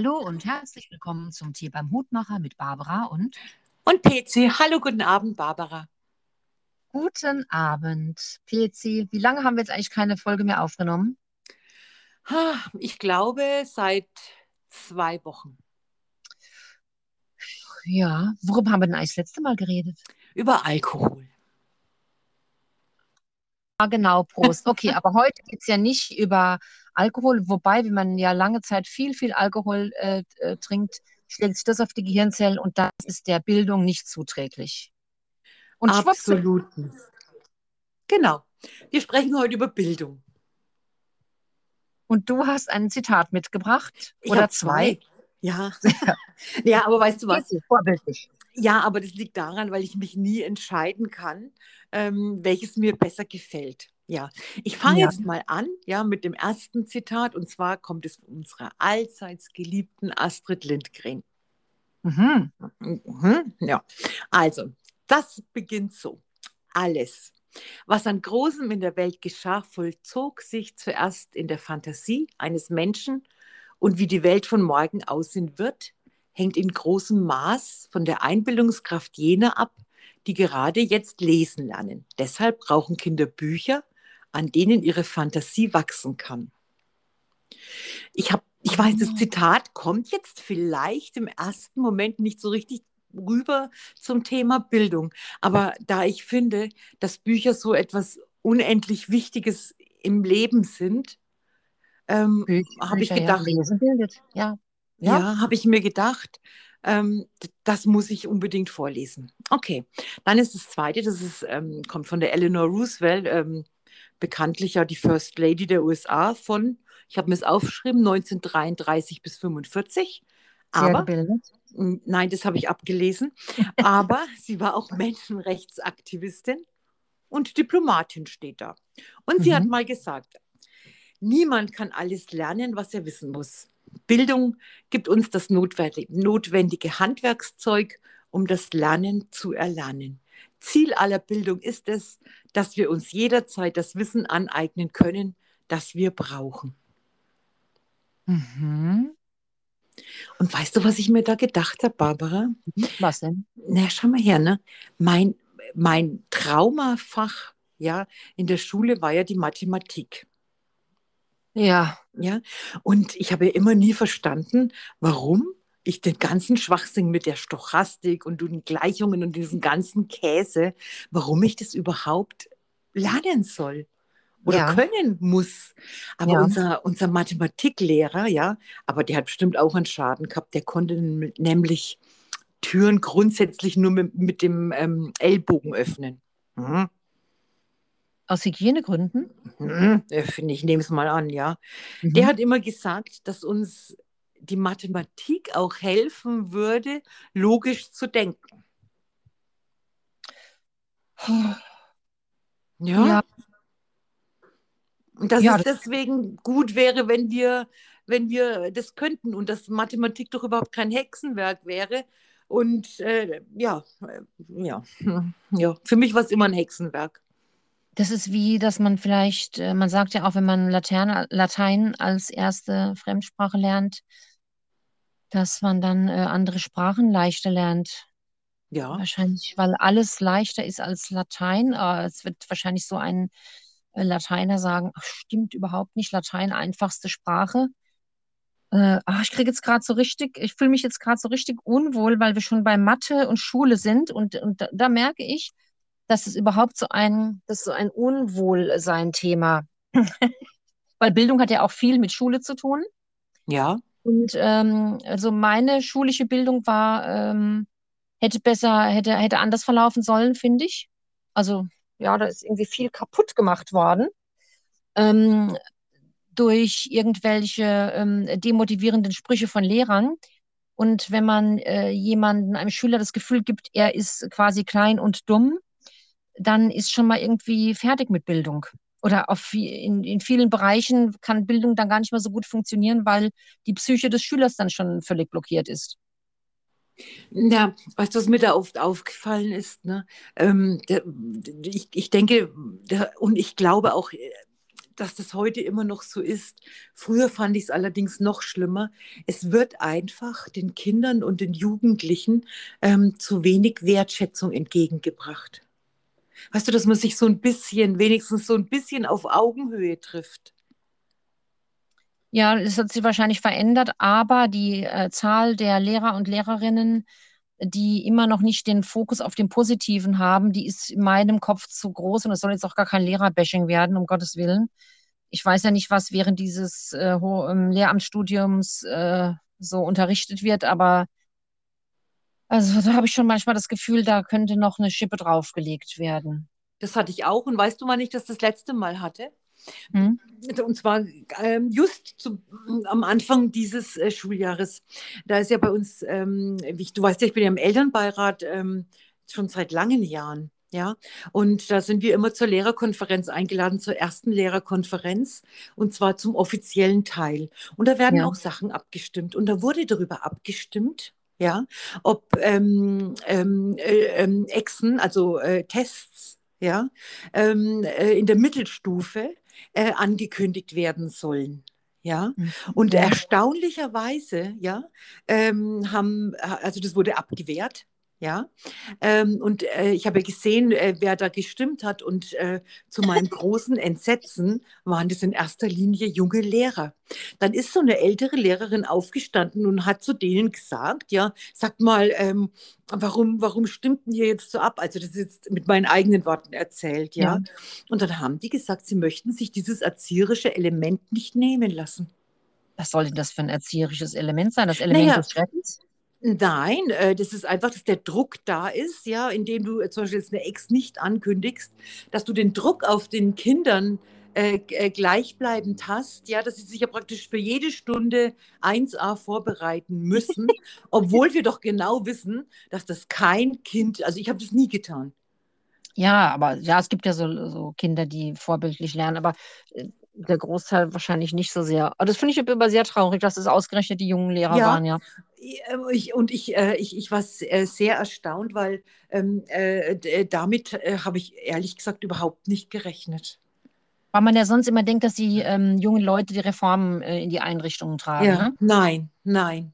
Hallo und herzlich willkommen zum Tee beim Hutmacher mit Barbara und Und PC, hallo, guten Abend, Barbara. guten Abend, PC. Wie lange haben wir jetzt eigentlich keine Folge mehr aufgenommen? Ich glaube, seit zwei Wochen. Ja, worüber haben wir denn eigentlich das letzte Mal geredet? Über Alkohol. Ah, genau, Prost. Okay, aber heute geht es ja nicht über Alkohol, wobei, wenn man ja lange Zeit viel, viel Alkohol äh, äh, trinkt, schlägt sich das auf die Gehirnzellen und das ist der Bildung nicht zuträglich. Und Absolut nicht. Genau. Wir sprechen heute über Bildung. und du hast ein Zitat mitgebracht Ich oder zwei. zwei. Ja. Ja, aber weißt du was? Vorbildlich. Ja, aber das liegt daran, weil ich mich nie entscheiden kann, ähm, welches mir besser gefällt. Ja, ich fange Ja. jetzt mal an, ja, mit dem ersten Zitat und zwar kommt es von unserer allseits geliebten Astrid Lindgren. Mhm. Mhm, ja, also, das beginnt so. Alles, was an Großem in der Welt geschah, vollzog sich zuerst in der Fantasie eines Menschen und wie die Welt von morgen aussehen wird, hängt in großem Maß von der Einbildungskraft jener ab, die gerade jetzt lesen lernen. Deshalb brauchen Kinder Bücher, an denen ihre Fantasie wachsen kann. Ich habe, ich weiß, das Zitat kommt jetzt vielleicht im ersten Moment nicht so richtig rüber zum Thema Bildung. Aber da ich finde, dass Bücher so etwas unendlich Wichtiges im Leben sind, ähm, habe ich gedacht. Ja, ja. ja, habe ich mir gedacht, ähm, das muss ich unbedingt vorlesen. Okay, dann ist das zweite, das ist, ähm, kommt von der Eleanor Roosevelt, ähm, bekanntlich ja die First Lady der USA von, ich habe mir es aufgeschrieben, 1933 bis 45. Sehr Aber, nein, das habe ich abgelesen, aber sie war auch Menschenrechtsaktivistin und Diplomatin steht da. Und sie hat Mhm. mal gesagt, niemand kann alles lernen, was er wissen muss. Bildung gibt uns das notwendige Handwerkszeug, um das Lernen zu erlernen. Ziel aller Bildung ist es, dass wir uns jederzeit das Wissen aneignen können, das wir brauchen. Mhm. Und weißt du, was ich mir da gedacht habe, Barbara? Was denn? Na, schau mal her, ne? Mein, mein Traumafach ja, in der Schule war ja die Mathematik. Ja, Ja, und ich habe ja immer nie verstanden, warum ich den ganzen Schwachsinn mit der Stochastik und den Gleichungen und diesen ganzen Käse, warum ich das überhaupt lernen soll oder ja, können muss. Aber ja. unser, unser Mathematiklehrer, ja, aber der hat bestimmt auch einen Schaden gehabt, der konnte nämlich Türen grundsätzlich nur mit, mit dem ähm, Ellbogen öffnen. Mhm. Aus Hygienegründen? Mhm. Finde ich, nehme es mal an, ja. Der Mhm. hat immer gesagt, dass uns die Mathematik auch helfen würde, logisch zu denken. Ja. Ja, Und dass ja, es deswegen gut wäre, wenn wir, wenn wir das könnten und dass Mathematik doch überhaupt kein Hexenwerk wäre. Und äh, ja, äh, ja, ja, für mich war es immer ein Hexenwerk. Das ist wie, dass man vielleicht, äh, man sagt ja auch, wenn man Latein, Latein als erste Fremdsprache lernt, dass man dann äh, andere Sprachen leichter lernt. Ja, Wahrscheinlich, weil alles leichter ist als Latein. Äh, es wird wahrscheinlich so ein Lateiner sagen, ach, stimmt überhaupt nicht, Latein einfachste Sprache. Äh, ach, ich kriege jetzt gerade so richtig, ich fühle mich jetzt gerade so richtig unwohl, weil wir schon bei Mathe und Schule sind und, und da, da merke ich, dass es überhaupt so ein, das so ein Unwohlsein-Thema. Weil Bildung hat ja auch viel mit Schule zu tun. ja, Und ähm, also meine schulische Bildung war, ähm, hätte besser, hätte, hätte anders verlaufen sollen, finde ich. Also ja, da ist irgendwie viel kaputt gemacht worden. Ähm, durch irgendwelche ähm, demotivierenden Sprüche von Lehrern. Und wenn man äh, jemanden, einem Schüler das Gefühl gibt, er ist quasi klein und dumm, dann ist schon mal irgendwie fertig mit Bildung. Oder auf, in, in vielen Bereichen kann Bildung dann gar nicht mehr so gut funktionieren, weil die Psyche des Schülers dann schon völlig blockiert ist. Ja, weißt du, was mir da oft aufgefallen ist? Ne? Ähm, der, ich, ich denke, der, und ich glaube auch, äh, dass das heute immer noch so ist. Früher fand ich es allerdings noch schlimmer. Es wird einfach den Kindern und den Jugendlichen ähm, zu wenig Wertschätzung entgegengebracht. Weißt du, dass man sich so ein bisschen, wenigstens so ein bisschen auf Augenhöhe trifft? Ja, es hat sich wahrscheinlich verändert, aber die äh, Zahl der Lehrer und Lehrerinnen, die immer noch nicht den Fokus auf dem Positiven haben, die ist in meinem Kopf zu groß und es soll jetzt auch gar kein Lehrerbashing werden, um Gottes Willen. Ich weiß ja nicht, was während dieses äh, ähm, Lehramtsstudiums äh, so unterrichtet wird, aber also da habe ich schon manchmal das Gefühl, da könnte noch eine Schippe draufgelegt werden. Das hatte ich auch. Und weißt du, wann ich das das letzte Mal hatte? Hm? Und zwar ähm, just zu, am Anfang dieses äh, Schuljahres. Da ist ja bei uns, ähm, ich, du weißt ja, ich bin ja im Elternbeirat ähm, schon seit langen Jahren. Ja, und da sind wir immer zur Lehrerkonferenz eingeladen, zur ersten Lehrerkonferenz, und zwar zum offiziellen Teil. Und da werden ja. auch Sachen abgestimmt. Und da wurde darüber abgestimmt, ja, ob ähm, ähm, äh, ähm, Exen, also äh, Tests, ja, ähm, äh, in der Mittelstufe äh, angekündigt werden sollen. Ja, mhm. und erstaunlicherweise, ja, ähm, haben, also das wurde abgewehrt, ja, ähm, und äh, ich habe gesehen, äh, wer da gestimmt hat. Und äh, zu meinem großen Entsetzen waren das in erster Linie junge Lehrer. Dann ist so eine ältere Lehrerin aufgestanden und hat zu denen gesagt: Ja, sagt mal, ähm, warum, warum stimmten ihr jetzt so ab? Also, das ist jetzt mit meinen eigenen Worten erzählt, ja? ja. Und dann haben die gesagt, sie möchten sich dieses erzieherische Element nicht nehmen lassen. Was soll denn das für ein erzieherisches Element sein? Das Element naja, des Schreckens? Nein, äh, das ist einfach, dass der Druck da ist, ja, indem du äh, zum Beispiel jetzt eine Ex nicht ankündigst, dass du den Druck auf den Kindern äh, äh, gleichbleibend hast, ja, dass sie sich ja praktisch für jede Stunde 1a vorbereiten müssen, obwohl wir doch genau wissen, dass das kein Kind, also ich habe das nie getan. Ja, aber ja, es gibt ja so, so Kinder, die vorbildlich lernen, aber der Großteil wahrscheinlich nicht so sehr. Aber das finde ich aber sehr traurig, dass es ausgerechnet die jungen Lehrer ja, waren, ja. Ich, und ich, äh, ich, ich war äh, sehr erstaunt, weil ähm, äh, damit äh, habe ich ehrlich gesagt überhaupt nicht gerechnet. Weil man ja sonst immer denkt, dass die ähm, jungen Leute die Reformen äh, in die Einrichtungen tragen. Ja, ne? nein, nein.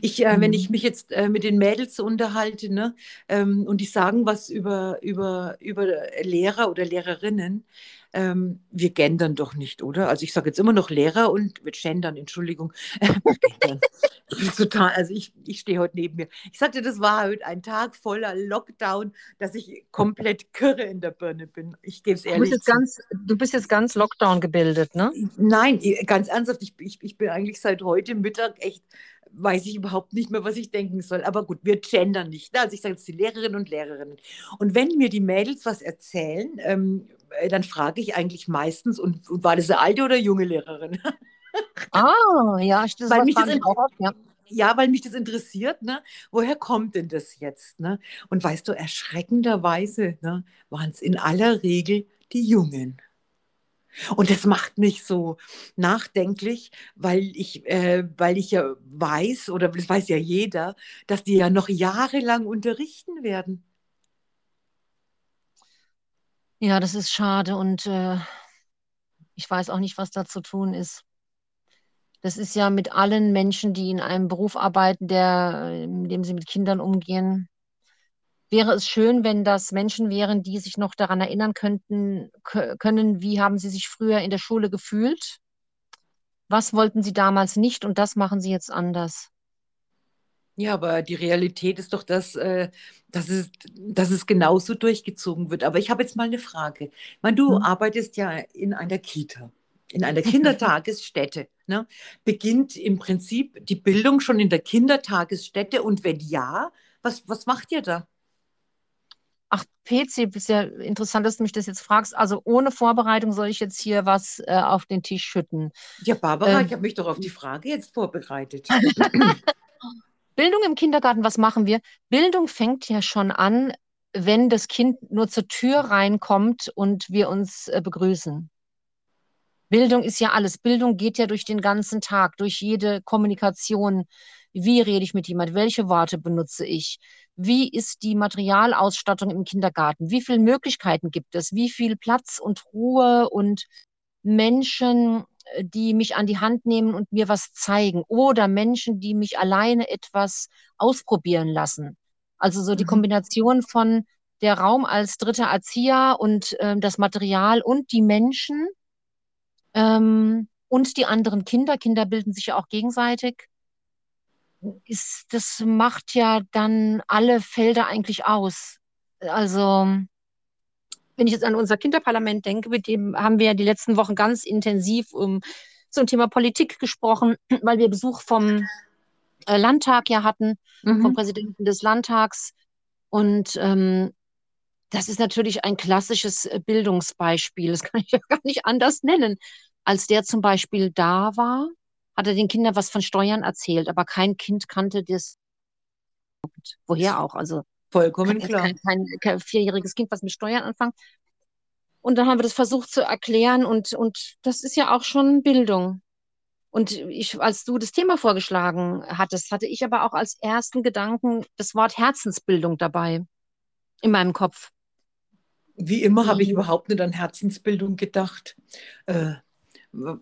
Ich, äh, mhm. Wenn ich mich jetzt äh, mit den Mädels unterhalte ne, ähm, und die sagen was über, über, über Lehrer oder Lehrerinnen, ähm, wir gendern doch nicht, oder? Also ich sage jetzt immer noch Lehrer und wir gendern, Entschuldigung. total, also ich, ich stehe heute neben mir. Ich sagte, das war heute ein Tag voller Lockdown, dass ich komplett kirre in der Birne bin. Ich gebe es ehrlich. Du bist, jetzt ganz, du bist jetzt ganz Lockdown gebildet, ne? Nein, ganz ernsthaft, ich, ich, ich bin eigentlich seit heute Mittag echt weiß ich überhaupt nicht mehr, was ich denken soll. Aber gut, wir gendern nicht. Ne? Also ich sage jetzt die Lehrerinnen und Lehrerinnen. Und wenn mir die Mädels was erzählen, ähm, äh, dann frage ich eigentlich meistens, und, und, war das eine alte oder junge Lehrerin? Ah, ja, das weil mich das auch, ja. ja, weil mich das interessiert, ne? woher kommt denn das jetzt? Ne? Und weißt du, erschreckenderweise ne, waren es in aller Regel die Jungen. Und das macht mich so nachdenklich, weil ich, äh, weil ich ja weiß, oder das weiß ja jeder, dass die ja noch jahrelang unterrichten werden. Ja, das ist schade und äh, ich weiß auch nicht, was da zu tun ist. Das ist ja mit allen Menschen, die in einem Beruf arbeiten, der, in dem sie mit Kindern umgehen. Wäre es schön, wenn das Menschen wären, die sich noch daran erinnern könnten, können, wie haben sie sich früher in der Schule gefühlt? Was wollten sie damals nicht und das machen sie jetzt anders? Ja, aber die Realität ist doch, dass, äh, dass, es, dass es genauso durchgezogen wird. Aber ich habe jetzt mal eine Frage. Ich meine, du hm. arbeitest ja in einer Kita, in einer Kindertagesstätte. Ne? Beginnt im Prinzip die Bildung schon in der Kindertagesstätte? Und wenn ja, was, was macht ihr da? Ach, PC, ist ja interessant, dass du mich das jetzt fragst. Also ohne Vorbereitung soll ich jetzt hier was äh, auf den Tisch schütten. Ja, Barbara, ähm, ich habe mich doch auf die Frage jetzt vorbereitet. Bildung im Kindergarten, was machen wir? Bildung fängt ja schon an, wenn das Kind nur zur Tür reinkommt und wir uns äh, begrüßen. Bildung ist ja alles. Bildung geht ja durch den ganzen Tag, durch jede Kommunikation. Wie rede ich mit jemand? Welche Worte benutze ich? Wie ist die Materialausstattung im Kindergarten? Wie viele Möglichkeiten gibt es? Wie viel Platz und Ruhe und Menschen, die mich an die Hand nehmen und mir was zeigen oder Menschen, die mich alleine etwas ausprobieren lassen. Also so die Mhm. Kombination von der Raum als dritter Erzieher und ähm, das Material und die Menschen ähm, und die anderen Kinder. Kinder bilden sich ja auch gegenseitig. Ist, das macht ja dann alle Felder eigentlich aus. Also wenn ich jetzt an unser Kinderparlament denke, mit dem haben wir ja die letzten Wochen ganz intensiv um, zum Thema Politik gesprochen, weil wir Besuch vom äh, Landtag ja hatten, vom Mhm. Präsidenten des Landtags. Und ähm, das ist natürlich ein klassisches äh, Bildungsbeispiel. Das kann ich ja gar nicht anders nennen. Als der zum Beispiel da war, hat er den Kindern was von Steuern erzählt, aber kein Kind kannte das. Woher auch? Also Vollkommen jetzt klar. kein, kein, kein vierjähriges Kind was mit Steuern anfangen. Und dann haben wir das versucht zu erklären und, und das ist ja auch schon Bildung. Und ich, als du das Thema vorgeschlagen hattest, hatte ich aber auch als ersten Gedanken das Wort Herzensbildung dabei in meinem Kopf. Wie immer habe ich Die, überhaupt nicht an Herzensbildung gedacht. Äh, äh,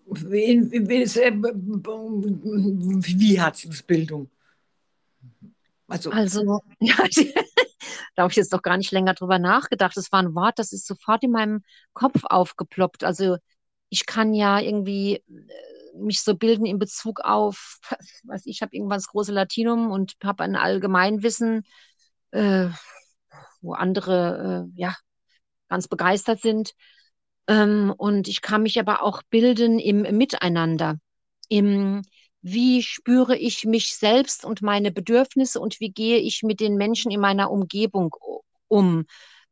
wie Herzensbildung? Also, also, ja, da habe ich jetzt doch gar nicht länger drüber nachgedacht. Das war ein Wort, das ist sofort in meinem Kopf aufgeploppt. Also ich kann ja irgendwie äh, mich so bilden in Bezug auf, weiß ich, habe irgendwann das große Latinum und habe ein Allgemeinwissen, äh, wo andere äh, ja ganz begeistert sind. Ähm, und ich kann mich aber auch bilden im Miteinander, im wie spüre ich mich selbst und meine Bedürfnisse und wie gehe ich mit den Menschen in meiner Umgebung um.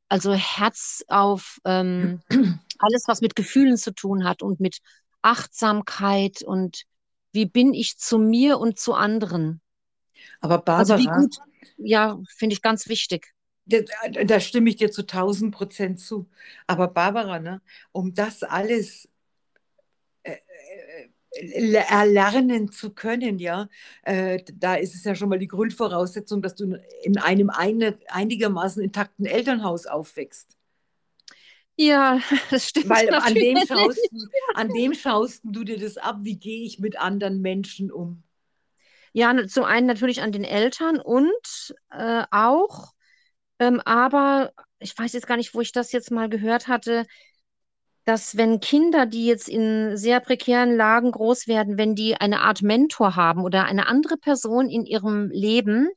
Also Herz auf ähm, alles, was mit Gefühlen zu tun hat und mit Achtsamkeit und wie bin ich zu mir und zu anderen. aber Also wie Barbara, gut, ja, finde ich ganz wichtig. da, da stimme ich dir zu 1000 Prozent zu. Aber Barbara, ne, um das alles erlernen zu können, ja, äh, da ist es ja schon mal die Grundvoraussetzung, dass du in einem eine, einigermaßen intakten Elternhaus aufwächst. Ja, das stimmt Weil an dem schaust, du- an dem schaust du dir das ab, wie gehe ich mit anderen Menschen um. Ja, zum einen natürlich an den Eltern und äh, auch, ähm, aber ich weiß jetzt gar nicht, wo ich das jetzt mal gehört hatte, dass wenn Kinder, die jetzt in sehr prekären Lagen groß werden, wenn die eine Art Mentor haben oder eine andere Person in ihrem Leben,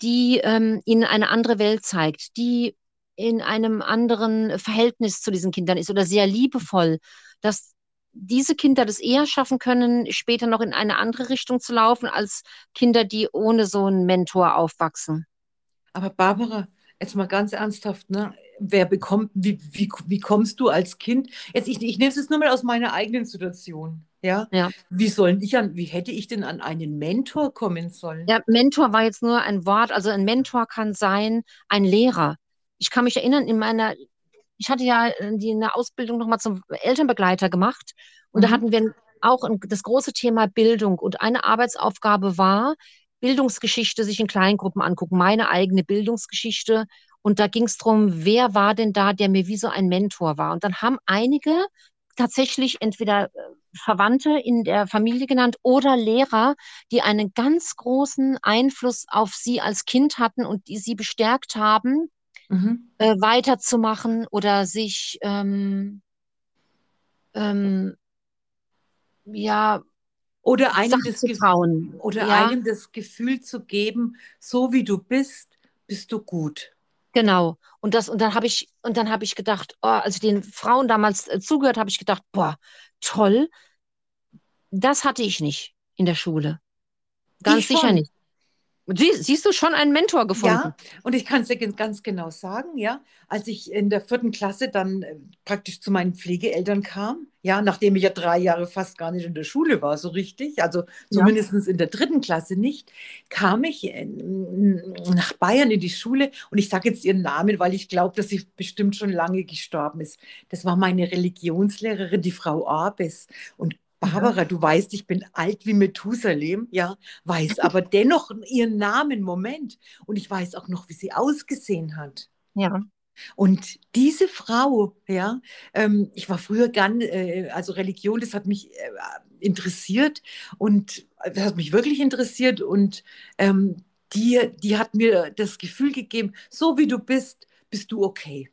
die ähm, ihnen eine andere Welt zeigt, die in einem anderen Verhältnis zu diesen Kindern ist oder sehr liebevoll, dass diese Kinder das eher schaffen können, später noch in eine andere Richtung zu laufen, als Kinder, die ohne so einen Mentor aufwachsen. Aber Barbara, jetzt mal ganz ernsthaft, ne? Wer bekommt, wie, wie, wie kommst du als Kind? Jetzt, ich, ich nehme es jetzt nur mal aus meiner eigenen Situation. Ja? Ja. Wie sollen ich an, wie hätte ich denn an einen Mentor kommen sollen? Ja, Mentor war jetzt nur ein Wort. Also ein Mentor kann sein ein Lehrer. Ich kann mich erinnern, in meiner, ich hatte ja äh, die eine Ausbildung nochmal zum Elternbegleiter gemacht und da Mhm. hatten wir auch ein, das große Thema Bildung und eine Arbeitsaufgabe war, Bildungsgeschichte sich in Kleingruppen angucken, meine eigene Bildungsgeschichte. Und da ging es darum, wer war denn da, der mir wie so ein Mentor war. Und dann haben einige tatsächlich entweder äh, Verwandte in der Familie genannt oder Lehrer, die einen ganz großen Einfluss auf sie als Kind hatten und die sie bestärkt haben, Mhm. äh, weiterzumachen oder sich ähm, ähm, ja, Oder einem das, oder Ja, einem das Gefühl zu geben, so wie du bist, bist du gut. genau. Und das, und dann habe ich, und dann habe ich gedacht, oh, als ich den Frauen damals äh, zugehört, habe ich gedacht, boah, toll, das hatte ich nicht in der Schule. Ganz Ich sicher schon. nicht. Sie, siehst du schon einen Mentor gefunden? Ja, und ich kann es dir ganz genau sagen, ja, als ich in der vierten Klasse dann äh, praktisch zu meinen Pflegeeltern kam, ja, nachdem ich ja drei Jahre fast gar nicht in der Schule war, so richtig, also zumindest in der dritten Klasse nicht, kam ich äh, nach Bayern in die Schule und ich sage jetzt ihren Namen, weil ich glaube, dass sie bestimmt schon lange gestorben ist. Das war meine Religionslehrerin, die Frau Abes. Und Barbara, du weißt, ich bin alt wie Methusalem, ja, weiß aber dennoch ihren Namen, Moment. Und ich weiß auch noch, wie sie ausgesehen hat. Ja. Und diese Frau, ja, ähm, ich war früher gern, äh, also Religion, das hat mich äh, interessiert und das hat mich wirklich interessiert und ähm, die, die hat mir das Gefühl gegeben, so wie du bist, bist du okay.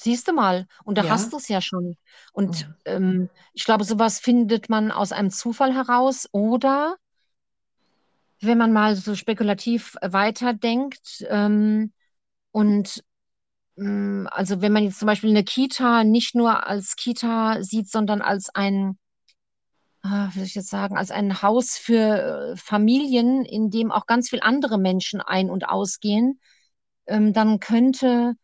Siehst du mal, und da Ja, hast du es ja schon. Und ja. ähm, ich glaube, sowas findet man aus einem Zufall heraus oder wenn man mal so spekulativ weiterdenkt ähm, und Mm, Also wenn man jetzt zum Beispiel eine Kita nicht nur als Kita sieht, sondern als ein, wie soll ich jetzt sagen, als ein Haus für äh, Familien, in dem auch ganz viele andere Menschen ein- und ausgehen, ähm, dann könnte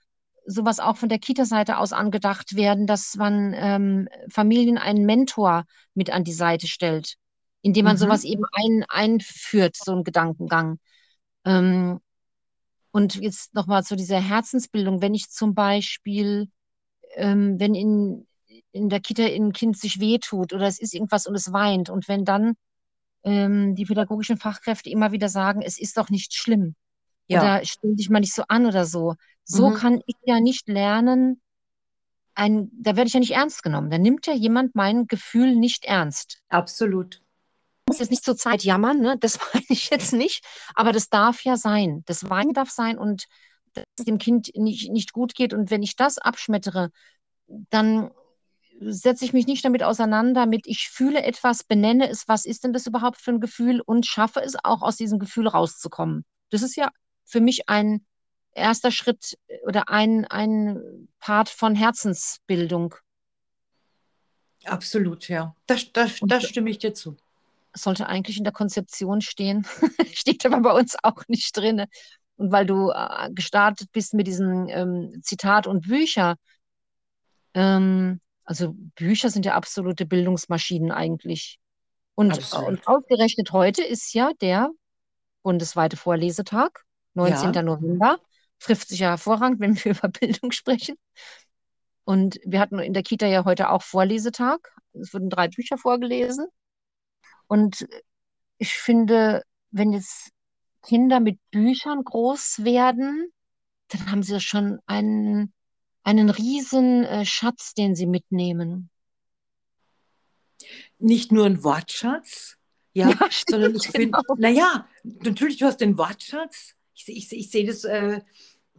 sowas auch von der Kita-Seite aus angedacht werden, dass man ähm, Familien einen Mentor mit an die Seite stellt, indem man sowas Mhm. eben ein, einführt, so einen Gedankengang. Ähm, und jetzt nochmal zu dieser Herzensbildung. Wenn ich zum Beispiel, ähm, wenn in, in der Kita ein Kind sich wehtut oder es ist irgendwas und es weint und wenn dann ähm, die pädagogischen Fachkräfte immer wieder sagen, es ist doch nicht schlimm Ja, oder stell dich mal nicht so an oder so. So mhm. kann ich ja nicht lernen, ein, da werde ich ja nicht ernst genommen. Da nimmt ja jemand mein Gefühl nicht ernst. Absolut. muss jetzt nicht zur Zeit jammern, ne? Das meine ich jetzt nicht, aber das darf ja sein. Das Weinen darf sein und dass es dem Kind nicht, nicht gut geht. Und wenn ich das abschmettere, dann setze ich mich nicht damit auseinander, mit ich fühle etwas, benenne es, was ist denn das überhaupt für ein Gefühl und schaffe es auch aus diesem Gefühl rauszukommen. Das ist ja für mich ein erster Schritt oder ein, ein Part von Herzensbildung. Absolut, ja. Das, das, das stimme ich dir zu. sollte eigentlich in der Konzeption stehen, steht aber bei uns auch nicht drin. Und weil du äh, gestartet bist mit diesem ähm, Zitat und Bücher, ähm, also Bücher sind ja absolute Bildungsmaschinen eigentlich. Und, äh, und ausgerechnet heute ist ja der bundesweite Vorlesetag, 19. Ja, November. Trifft sich ja hervorragend, wenn wir über Bildung sprechen. Und wir hatten in der Kita ja heute auch Vorlesetag. Es wurden drei Bücher vorgelesen. Und ich finde, wenn jetzt Kinder mit Büchern groß werden, dann haben sie schon einen, einen riesen äh, Schatz, den sie mitnehmen. nicht nur ein Wortschatz, Ja, ja, sondern ich stimmt, finde, genau. naja, natürlich, du hast den Wortschatz. Ich, ich, ich sehe das, äh,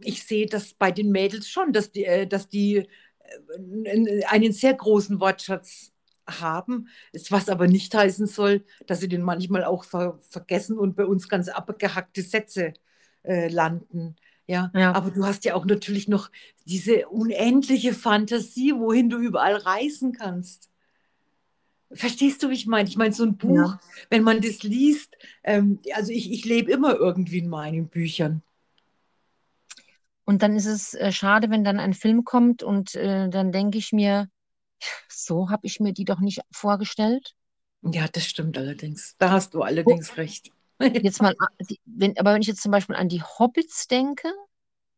ich sehe das bei den Mädels schon, dass die, äh, dass die äh, einen sehr großen Wortschatz haben, was aber nicht heißen soll, dass sie den manchmal auch ver vergessen und bei uns ganz abgehackte Sätze äh, landen. Ja, Ja, aber du hast ja auch natürlich noch diese unendliche Fantasie, wohin du überall reisen kannst. Verstehst du, wie ich meine? Ich meine, so ein Buch, ja. wenn man das liest, ähm, also ich, ich lebe immer irgendwie in meinen Büchern. Und dann ist es äh, schade, wenn dann ein Film kommt und äh, dann denke ich mir, so habe ich mir die doch nicht vorgestellt. Ja, das stimmt allerdings. Da hast du Oh, allerdings recht. Jetzt mal, a- die- wenn, aber wenn ich jetzt zum Beispiel an die Hobbits denke,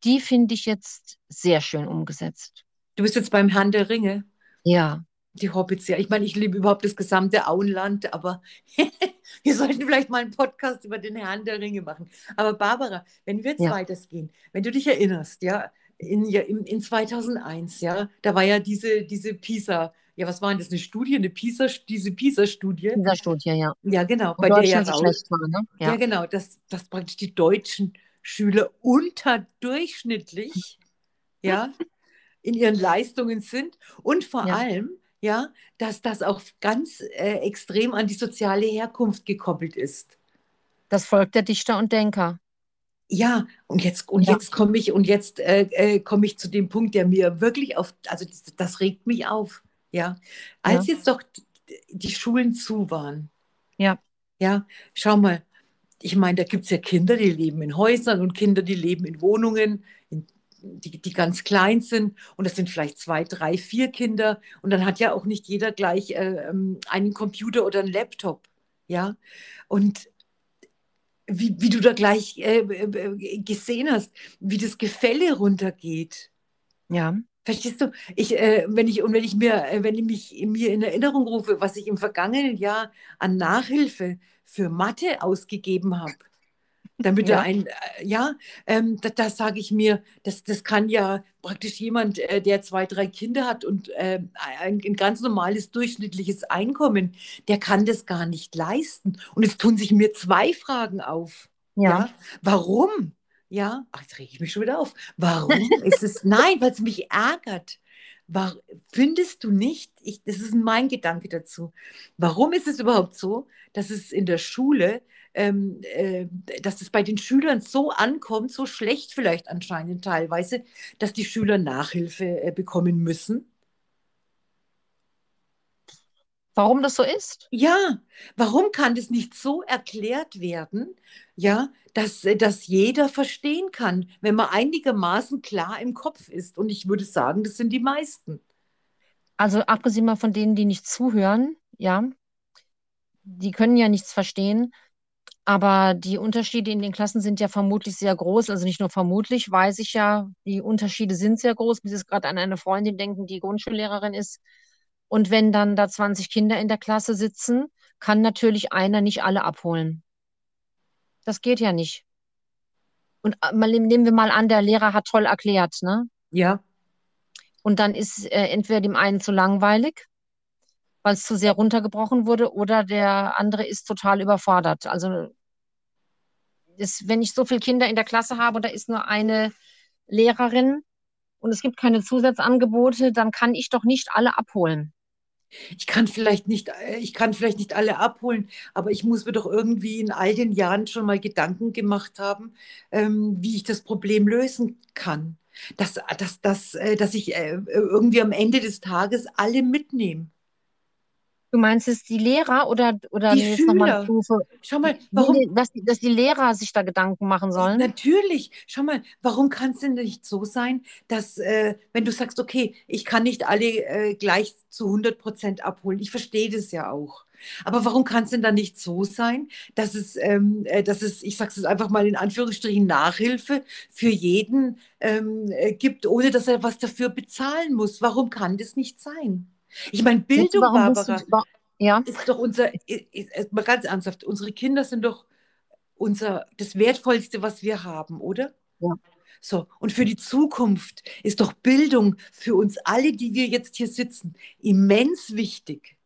die finde ich jetzt sehr schön umgesetzt. Du bist jetzt beim Herrn der Ringe, Ja, die Hobbits, ja. Ich meine, ich liebe überhaupt das gesamte Auenland, aber wir sollten vielleicht mal einen Podcast über den Herrn der Ringe machen. Aber Barbara, wenn wir jetzt ja, weitergehen, wenn du dich erinnerst, ja, in, ja, in, in 2001, ja, da war ja diese, diese PISA, ja, was war denn das, eine Studie, eine PISA, diese PISA-Studie, dieser Studie, ja. ja, genau, bei der ja raus, schlecht war, ne? Ja, Ja, genau, dass, dass praktisch die deutschen Schüler unterdurchschnittlich, ja, in ihren Leistungen sind und vor ja. allem, ja, dass das auch ganz äh, extrem an die soziale Herkunft gekoppelt ist. Das Volk der Dichter und Denker. Ja, und jetzt, und Ja, jetzt komme ich, und jetzt äh, äh, komme ich zu dem Punkt, der mir wirklich auf, also das, das regt mich auf. Ja, als ja, jetzt doch die Schulen zu waren, ja, ja, schau mal, ich meine, da gibt es ja Kinder, die leben in Häusern und Kinder, die leben in Wohnungen, die, die ganz klein sind. Und das sind vielleicht zwei, drei, vier Kinder. Und dann hat ja auch nicht jeder gleich äh, ähm, einen Computer oder einen Laptop. Ja. Und wie, wie du da gleich äh, äh, gesehen hast, wie das Gefälle runtergeht. ja, Verstehst du? Ich, äh, wenn ich, und wenn ich mir, äh, wenn ich mich mir in Erinnerung rufe, was ich im vergangenen Jahr an Nachhilfe für Mathe ausgegeben habe, damit Ja. er ein, äh, ja, ähm, da, da sage ich mir, das, das kann ja praktisch jemand, äh, der zwei, drei Kinder hat und äh, ein, ein ganz normales durchschnittliches Einkommen, der kann das gar nicht leisten. Und es tun sich mir zwei Fragen auf. Ja. Ja, warum? Ja, ach, jetzt rege ich mich schon wieder auf. Warum ist es, nein, weil es mich ärgert. War, findest du nicht, ich, das ist mein Gedanke dazu, warum ist es überhaupt so, dass es in der Schule, ähm, äh, dass es bei den Schülern so ankommt, so schlecht vielleicht anscheinend teilweise, dass die Schüler Nachhilfe äh, bekommen müssen? Warum das so ist? Ja, warum kann das nicht so erklärt werden, ja, dass, äh, dass jeder verstehen kann, wenn man einigermaßen klar im Kopf ist? Und ich würde sagen, das sind die meisten. Also abgesehen mal von denen, die nicht zuhören, ja, die können ja nichts verstehen, aber die Unterschiede in den Klassen sind ja vermutlich sehr groß. Also nicht nur vermutlich, weiß ich ja, die Unterschiede sind sehr groß. Ich muss jetzt gerade an eine Freundin denken, die Grundschullehrerin ist. Und wenn dann da 20 Kinder in der Klasse sitzen, kann natürlich einer nicht alle abholen. Das geht ja nicht. Und äh, mal, nehmen wir mal an, der Lehrer hat toll erklärt, ne? Ja, Und dann ist äh, entweder dem einen zu langweilig, weil es zu sehr runtergebrochen wurde, oder der andere ist total überfordert. Also das, wenn ich so viele Kinder in der Klasse habe und da ist nur eine Lehrerin und es gibt keine Zusatzangebote, dann kann ich doch nicht alle abholen. ich kann vielleicht nicht, äh, ich kann vielleicht nicht alle abholen, aber ich muss mir doch irgendwie in all den Jahren schon mal Gedanken gemacht haben, ähm, wie ich das Problem lösen kann. Dass, dass, dass, äh, dass ich äh, irgendwie am Ende des Tages alle mitnehme. Du meinst es die Lehrer oder, oder Die jetzt Schüler. Stufe? Schau mal, warum nee, dass, die- dass die Lehrer sich da Gedanken machen sollen? Natürlich, schau mal, warum kann es denn nicht so sein, dass, äh, wenn du sagst, okay, ich kann nicht alle äh, gleich zu 100 Prozent abholen, ich verstehe das ja auch. Aber warum kann es denn dann nicht so sein, dass es, ähm, äh, dass es, ich sage es einfach mal in Anführungsstrichen, Nachhilfe für jeden ähm, äh, gibt, ohne dass er was dafür bezahlen muss? Warum kann das nicht sein? Ich meine, Bildung, du, Barbara, wa- ja, ist doch unser, ist, ist, mal ganz ernsthaft, unsere Kinder sind doch unser, das Wertvollste, was wir haben, oder? ja. So, und für die Zukunft ist doch Bildung für uns alle, die wir jetzt hier sitzen, immens wichtig.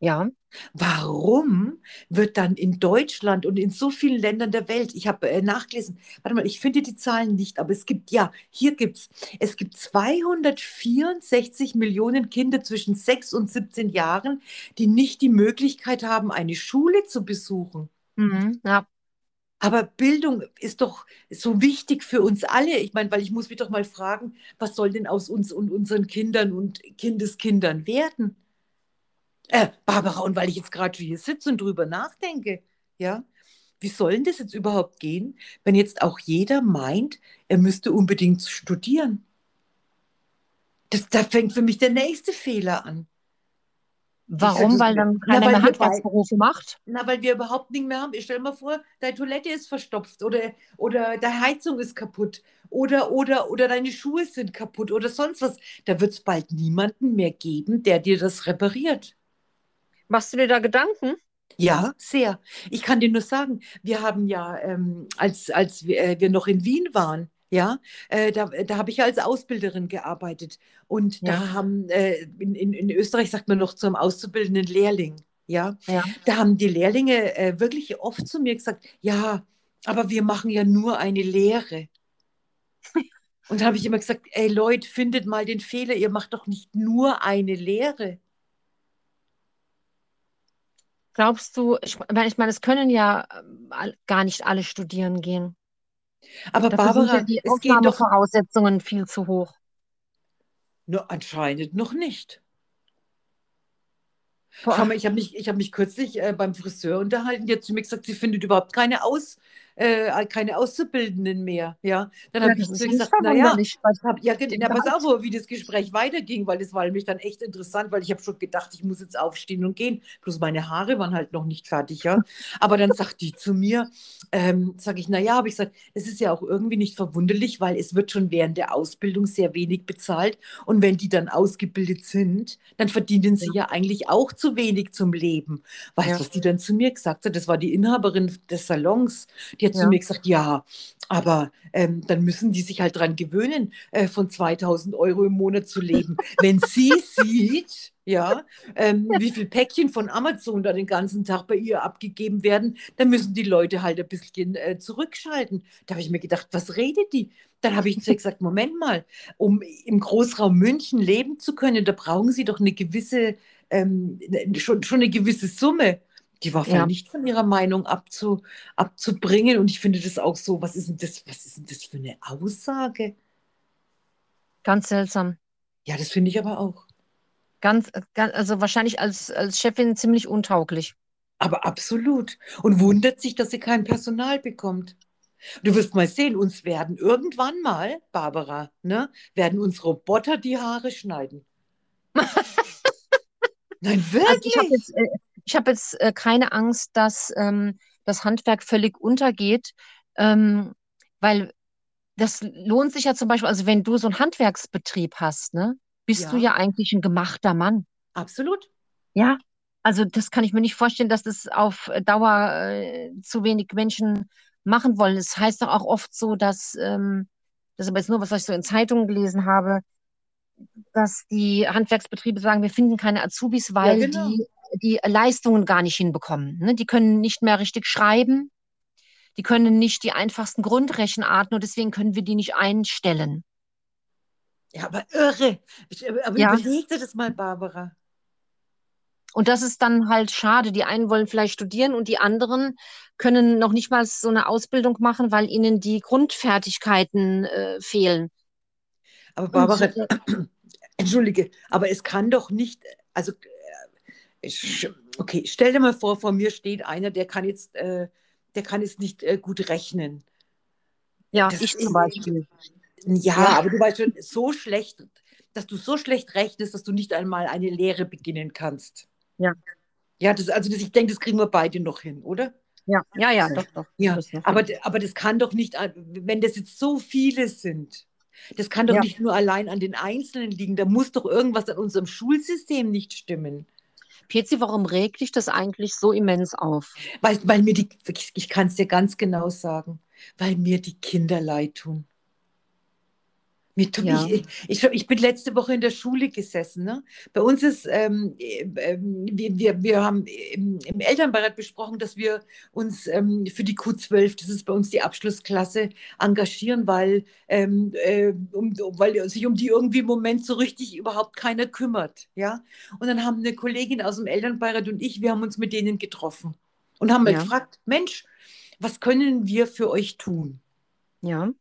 Ja, Warum wird dann in Deutschland und in so vielen Ländern der Welt, ich habe äh, nachgelesen, warte mal, ich finde die Zahlen nicht, aber es gibt, ja, hier gibt es, es gibt 264 Millionen Kinder zwischen 6 und 17 Jahren, die nicht die Möglichkeit haben, eine Schule zu besuchen. mhm, ja. Aber Bildung ist doch so wichtig für uns alle. Ich meine, weil ich muss mich doch mal fragen, was soll denn aus uns und unseren Kindern und Kindeskindern werden? Äh, Barbara, und weil ich jetzt gerade hier sitze und drüber nachdenke, ja, wie soll denn das jetzt überhaupt gehen, wenn jetzt auch jeder meint, er müsste unbedingt studieren? Das, da fängt für mich der nächste Fehler an. Warum? also, Weil dann keiner mehr Handwerksberufe macht? Na, weil wir überhaupt nicht mehr haben. Ich stell mal vor, deine Toilette ist verstopft oder, oder deine Heizung ist kaputt oder, oder, oder deine Schuhe sind kaputt oder sonst was. Da wird es bald niemanden mehr geben, der dir das repariert. Machst du dir da Gedanken? Ja, sehr. Ich kann dir nur sagen, wir haben ja, ähm, als, als wir, äh, wir noch in Wien waren, ja, äh, da, da habe ich ja als Ausbilderin gearbeitet. Und Ja. da haben, äh, in, in, in Österreich sagt man noch zum auszubildenden Lehrling, ja. Ja. Da haben die Lehrlinge äh, wirklich oft zu mir gesagt, ja, aber wir machen ja nur eine Lehre. Und da habe ich immer gesagt, ey Leute, findet mal den Fehler, ihr macht doch nicht nur eine Lehre. Glaubst du, ich meine, ich meine, es können ja all- gar nicht alle studieren gehen. Aber Dafür sind ja Barbara, die es geht doch Aufnahmevoraussetzungen viel zu hoch. nur anscheinend noch nicht. Boah. Schau mal, ich habe mich, ich hab mich kürzlich äh, beim Friseur unterhalten, die hat zu mir gesagt, sie findet überhaupt keine, Aus, äh, keine Auszubildenden mehr. Ja, dann Ja, habe ich zu gesagt, naja, hab, ja, ja, pass auf, wie das Gespräch weiterging, weil das war nämlich dann echt interessant, weil ich habe schon gedacht, ich muss jetzt aufstehen und gehen. Bloß meine Haare waren halt noch nicht fertig, ja. Aber dann sagt die zu mir, ähm, sage ich, naja, habe ich gesagt, es ist ja auch irgendwie nicht verwunderlich, weil es wird schon während der Ausbildung sehr wenig bezahlt. Und wenn die dann ausgebildet sind, dann verdienen sie ja, eigentlich auch zu wenig zum Leben. Weißt du, Ja. was die dann zu mir gesagt hat? Das war die Inhaberin des Salons. Die hat zu Ja. mir gesagt, ja, aber ähm, dann müssen die sich halt dran gewöhnen, äh, von 2000 Euro im Monat zu leben. Wenn sie sieht, ja, ähm, wie viel Päckchen von Amazon da den ganzen Tag bei ihr abgegeben werden, dann müssen die Leute halt ein bisschen äh, zurückschalten. Da habe ich mir gedacht, was redet die? Dann habe ich zu ihr gesagt, Moment mal, um im Großraum München leben zu können, da brauchen sie doch eine gewisse, ähm, schon, schon eine gewisse Summe. Die war Ja. nicht von ihrer Meinung abzu, abzubringen. Und ich finde das auch so, was ist denn das, was ist denn das für eine Aussage? Ganz seltsam. Ja, das finde ich aber auch. Ganz, ganz, also wahrscheinlich als, als Chefin ziemlich untauglich. Aber absolut. Und wundert sich, dass sie kein Personal bekommt. Du wirst mal sehen, uns werden irgendwann mal, Barbara, ne, werden uns Roboter die Haare schneiden. Nein, Also ich habe wirklich? jetzt, äh, ich hab jetzt äh, keine Angst, dass ähm, das Handwerk völlig untergeht, ähm, weil das lohnt sich ja zum Beispiel, also wenn du so einen Handwerksbetrieb hast, ne, bist du Ja, ja eigentlich ein gemachter Mann. absolut. Ja, also das kann ich mir nicht vorstellen, dass das auf Dauer äh, zu wenig Menschen machen wollen. Es heißt doch auch oft so, dass, ähm, das ist aber jetzt nur was, ich so in Zeitungen gelesen habe, dass die Handwerksbetriebe sagen, wir finden keine Azubis, Ja, weil genau. die die Leistungen gar nicht hinbekommen. Ne? Die können nicht mehr richtig schreiben, die können nicht die einfachsten Grundrechenarten und deswegen können wir die nicht einstellen. Ja, aber irre. Ich, aber Ja, überleg dir das mal, Barbara. und das ist dann halt schade. Die einen wollen vielleicht studieren und die anderen können noch nicht mal so eine Ausbildung machen, weil ihnen die Grundfertigkeiten äh, fehlen. Aber Barbara, äh, entschuldige, aber es kann doch nicht, also, äh, ich- okay, stell dir mal vor, vor mir steht einer, der kann jetzt, äh, der kann jetzt nicht äh, gut rechnen. ja, Das, ich zum äh, Beispiel. ja, Ja, aber du weißt schon, so schlecht, dass du so schlecht rechnest, dass du nicht einmal eine Lehre beginnen kannst. ja, Ja, das, also das, ich denke, das kriegen wir beide noch hin, oder? ja, ja, ja, doch, doch. Ja, aber, aber das kann doch nicht, an- wenn das jetzt so viele sind, das kann doch Ja. nicht nur allein an den Einzelnen liegen. Da muss doch irgendwas an unserem Schulsystem nicht stimmen. Pezi, warum regt dich das eigentlich so immens auf? Weil, weil mir die, ich, ich kann es dir ganz genau sagen, weil mir die Kinder leid tun. Ja, ich, ich, ich bin letzte Woche in der Schule gesessen. Ne? Bei uns ist, ähm, ähm, wir, wir, wir haben im, im Elternbeirat besprochen, dass wir uns ähm, für die Q12, das ist bei uns die Abschlussklasse, engagieren, weil, ähm, äh, um, weil sich um die irgendwie im Moment so richtig überhaupt keiner kümmert. Ja? Und dann haben eine Kollegin aus dem Elternbeirat und ich, wir haben uns mit denen getroffen und haben mal ja, gefragt, Mensch, was können wir für euch tun? ja.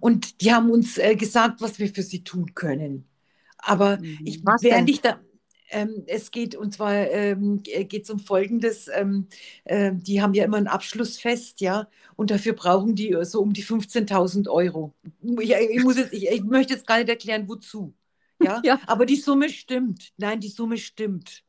Und die haben uns äh, gesagt, was wir für sie tun können. Aber ich, Mhm. Was während denn? ich da, ähm, es geht, und zwar ähm, geht es um Folgendes, ähm, äh, die haben ja immer ein Abschlussfest, ja, und dafür brauchen die äh, so um die 15.000 Euro. Ich, ich, muss jetzt, ich, ich möchte jetzt gar nicht erklären, wozu, ja, Ja, aber die Summe stimmt. Nein, die Summe stimmt.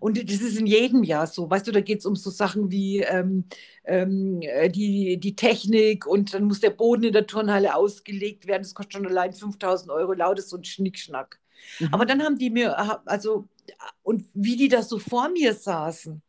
Und das ist in jedem Jahr so. Weißt du, da geht es um so Sachen wie ähm, ähm, äh, die, die Technik und dann muss der Boden in der Turnhalle ausgelegt werden. Das kostet schon allein 5000 Euro. Lautes so ein Schnickschnack. Aber mhm. dann haben die mir, also, und wie die da so vor mir saßen,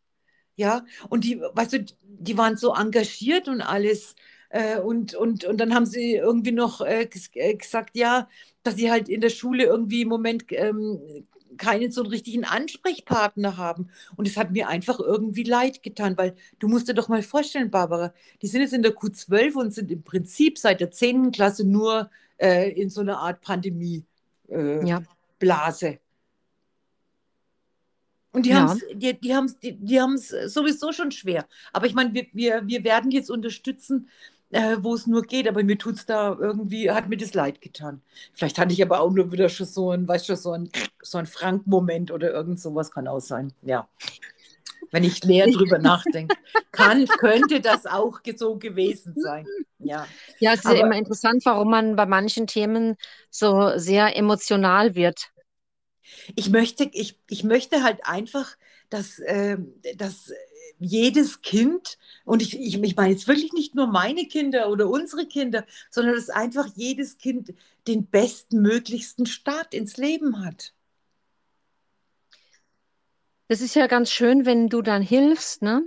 ja, und die, weißt du, die waren so engagiert und alles. Äh, und, und, und dann haben sie irgendwie noch äh, äh, gesagt, ja, dass sie halt in der Schule irgendwie im Moment ähm, keinen so einen richtigen Ansprechpartner haben. Und es hat mir einfach irgendwie leid getan, weil du musst dir doch mal vorstellen, Barbara, die sind jetzt in der Q12 und sind im Prinzip seit der 10. Klasse nur äh, in so einer Art Pandemie. Äh, Ja, Blase. Und die haben ja, es die, die haben's, die, die haben's sowieso schon schwer. Aber ich meine, wir, wir, wir werden jetzt unterstützen, äh, wo es nur geht. Aber mir tut es da irgendwie, hat mir das leid getan. Vielleicht hatte ich aber auch nur wieder schon so ein, weißt du, so ein, so ein Frank-Moment oder irgend sowas kann auch sein. Ja. Wenn ich näher drüber nachdenke, kann, könnte das auch so gewesen sein. Ja. ja, es ist ja Aber immer interessant, warum man bei manchen Themen so sehr emotional wird. ich möchte, ich, ich möchte halt einfach, dass, ähm, dass jedes Kind, und ich, ich, ich meine jetzt wirklich nicht nur meine Kinder oder unsere Kinder, sondern dass einfach jedes Kind den bestmöglichsten Start ins Leben hat. Das ist ja ganz schön, wenn du dann hilfst, ne?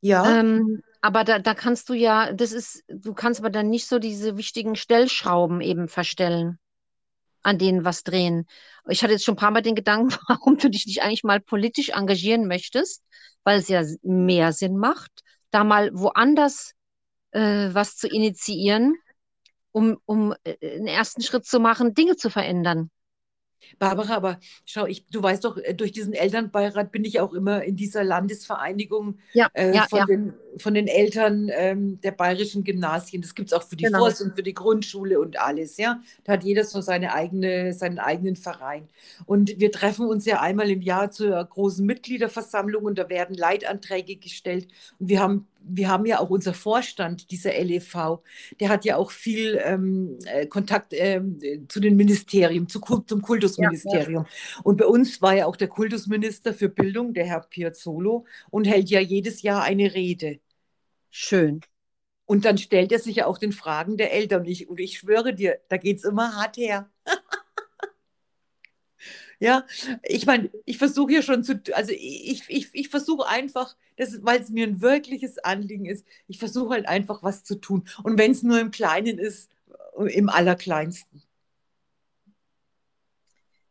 Ja, Ähm, Aber da, da kannst du ja, das ist, du kannst aber dann nicht so diese wichtigen Stellschrauben eben verstellen, an denen was drehen. Ich hatte jetzt schon ein paar Mal den Gedanken, warum du dich nicht eigentlich mal politisch engagieren möchtest, weil es ja mehr Sinn macht, da mal woanders äh, was zu initiieren, um, um äh, einen ersten Schritt zu machen, Dinge zu verändern. Barbara, aber schau, ich, du weißt doch, äh, durch diesen Elternbeirat bin ich auch immer in dieser Landesvereinigung ja, äh, ja, von, ja. Den, von den Eltern ähm, der bayerischen Gymnasien. Das gibt es auch für die Genau. Forst und für die Grundschule und alles, ja. Da hat jeder so seine eigene, seinen eigenen Verein. Und wir treffen uns ja einmal im Jahr zur großen Mitgliederversammlung und da werden Leitanträge gestellt. Und wir haben wir haben ja auch unser Vorstand, dieser LEV, der hat ja auch viel ähm, äh, Kontakt ähm, zu den Ministerien, zu, zum Kultusministerium. Und bei uns war ja auch der Kultusminister für Bildung, der Herr Piazzolo, und hält ja jedes Jahr eine Rede. Schön. Und dann stellt er sich ja auch den Fragen der Eltern. Und ich, und ich schwöre dir, da geht es immer hart her. Ja, ich meine, ich versuche hier schon zu, also ich, ich, ich versuche einfach, weil es mir ein wirkliches Anliegen ist, ich versuche halt einfach was zu tun. Und wenn es nur im Kleinen ist, im Allerkleinsten.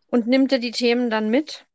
Und nimmt er die Themen dann mit?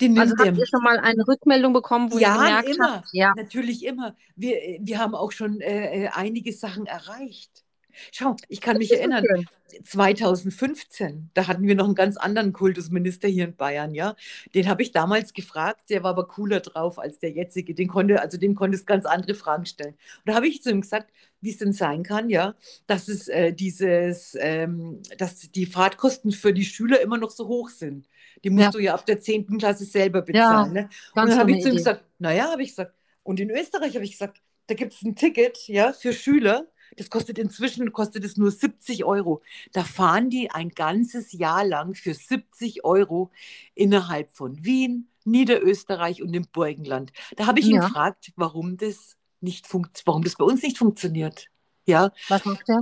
Also nimmt habt er ihr schon mal eine Rückmeldung bekommen, wo ihr Ja, gemerkt immer. habt, ja, Natürlich immer. Wir, wir haben auch schon äh, äh, einige Sachen erreicht. Schau, ich kann mich das ist erinnern, schön. 2015, da hatten wir noch einen ganz anderen Kultusminister hier in Bayern, ja. Den habe ich damals gefragt, der war aber cooler drauf als der jetzige. Den konnte, also dem konntest ganz andere Fragen stellen. Und da habe ich zu ihm gesagt, wie es denn sein kann, ja, dass es äh, dieses, ähm, dass die Fahrtkosten für die Schüler immer noch so hoch sind. Die musst Ja. du ja ab der 10. Klasse selber Ja, bezahlen. ne? Und dann habe ich zu ihm Idee. gesagt, naja, habe ich gesagt, und in Österreich habe ich gesagt, da gibt es ein Ticket, ja, für Schüler. Das kostet inzwischen kostet es nur 70 Euro. Da fahren die ein ganzes Jahr lang für 70 Euro innerhalb von Wien, Niederösterreich und dem Burgenland. Da habe ich ihn Ja. gefragt, warum das nicht funkt, warum das bei uns nicht funktioniert. Ja, Was macht er?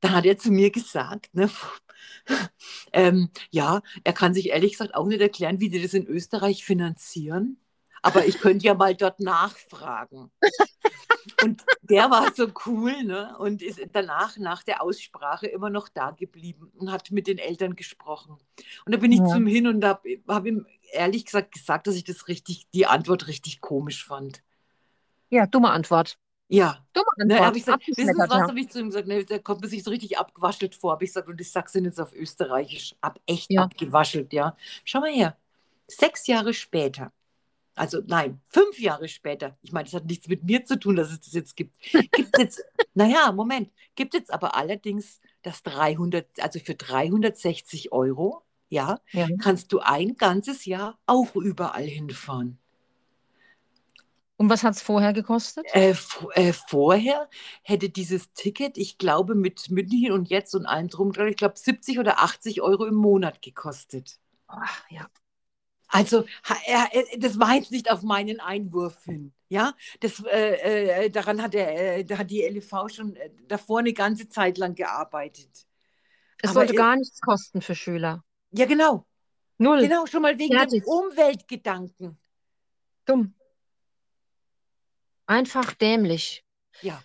dann hat er zu mir gesagt, ne, ähm, ja, er kann sich ehrlich gesagt auch nicht erklären, wie die das in Österreich finanzieren. Aber ich könnte ja mal dort nachfragen. Und der war so cool, ne? Und ist danach, nach der Aussprache, immer noch da geblieben und hat mit den Eltern gesprochen. Und da bin ich Ja. zu ihm hin und habe hab ihm ehrlich gesagt gesagt, dass ich das richtig, die Antwort richtig komisch fand. Ja, dumme Antwort. Ja, Dumme Ne, Antwort. habe ich gesagt, wissen Sie was, ja. habe ich zu ihm gesagt, ne, da kommt man sich so richtig abgewaschelt vor. Habe ich gesagt, und ich sage es jetzt auf Österreichisch, ab, echt Ja. abgewaschelt, ja. Schau mal her, sechs Jahre später, also nein, fünf Jahre später, ich meine, das hat nichts mit mir zu tun, dass es das jetzt gibt, gibt es jetzt, naja, Moment, gibt jetzt aber allerdings das 300, also für 360 Euro, ja, Ja. kannst du ein ganzes Jahr auch überall hinfahren. Und was hat es vorher gekostet? Äh, äh, vorher hätte dieses Ticket, ich glaube, mit München und jetzt und allem drum, ich glaube, 70 oder 80 Euro im Monat gekostet. Ach, ja. Also, das war jetzt nicht auf meinen Einwurf hin. Ja, das, äh, äh, daran hat, er, äh, da hat die LEV schon äh, davor eine ganze Zeit lang gearbeitet. Es Aber sollte gar nichts kosten für Schüler. Ja, genau. Null. Genau, schon mal wegen Fertig. dem Umweltgedanken. Dumm. Einfach dämlich. Ja,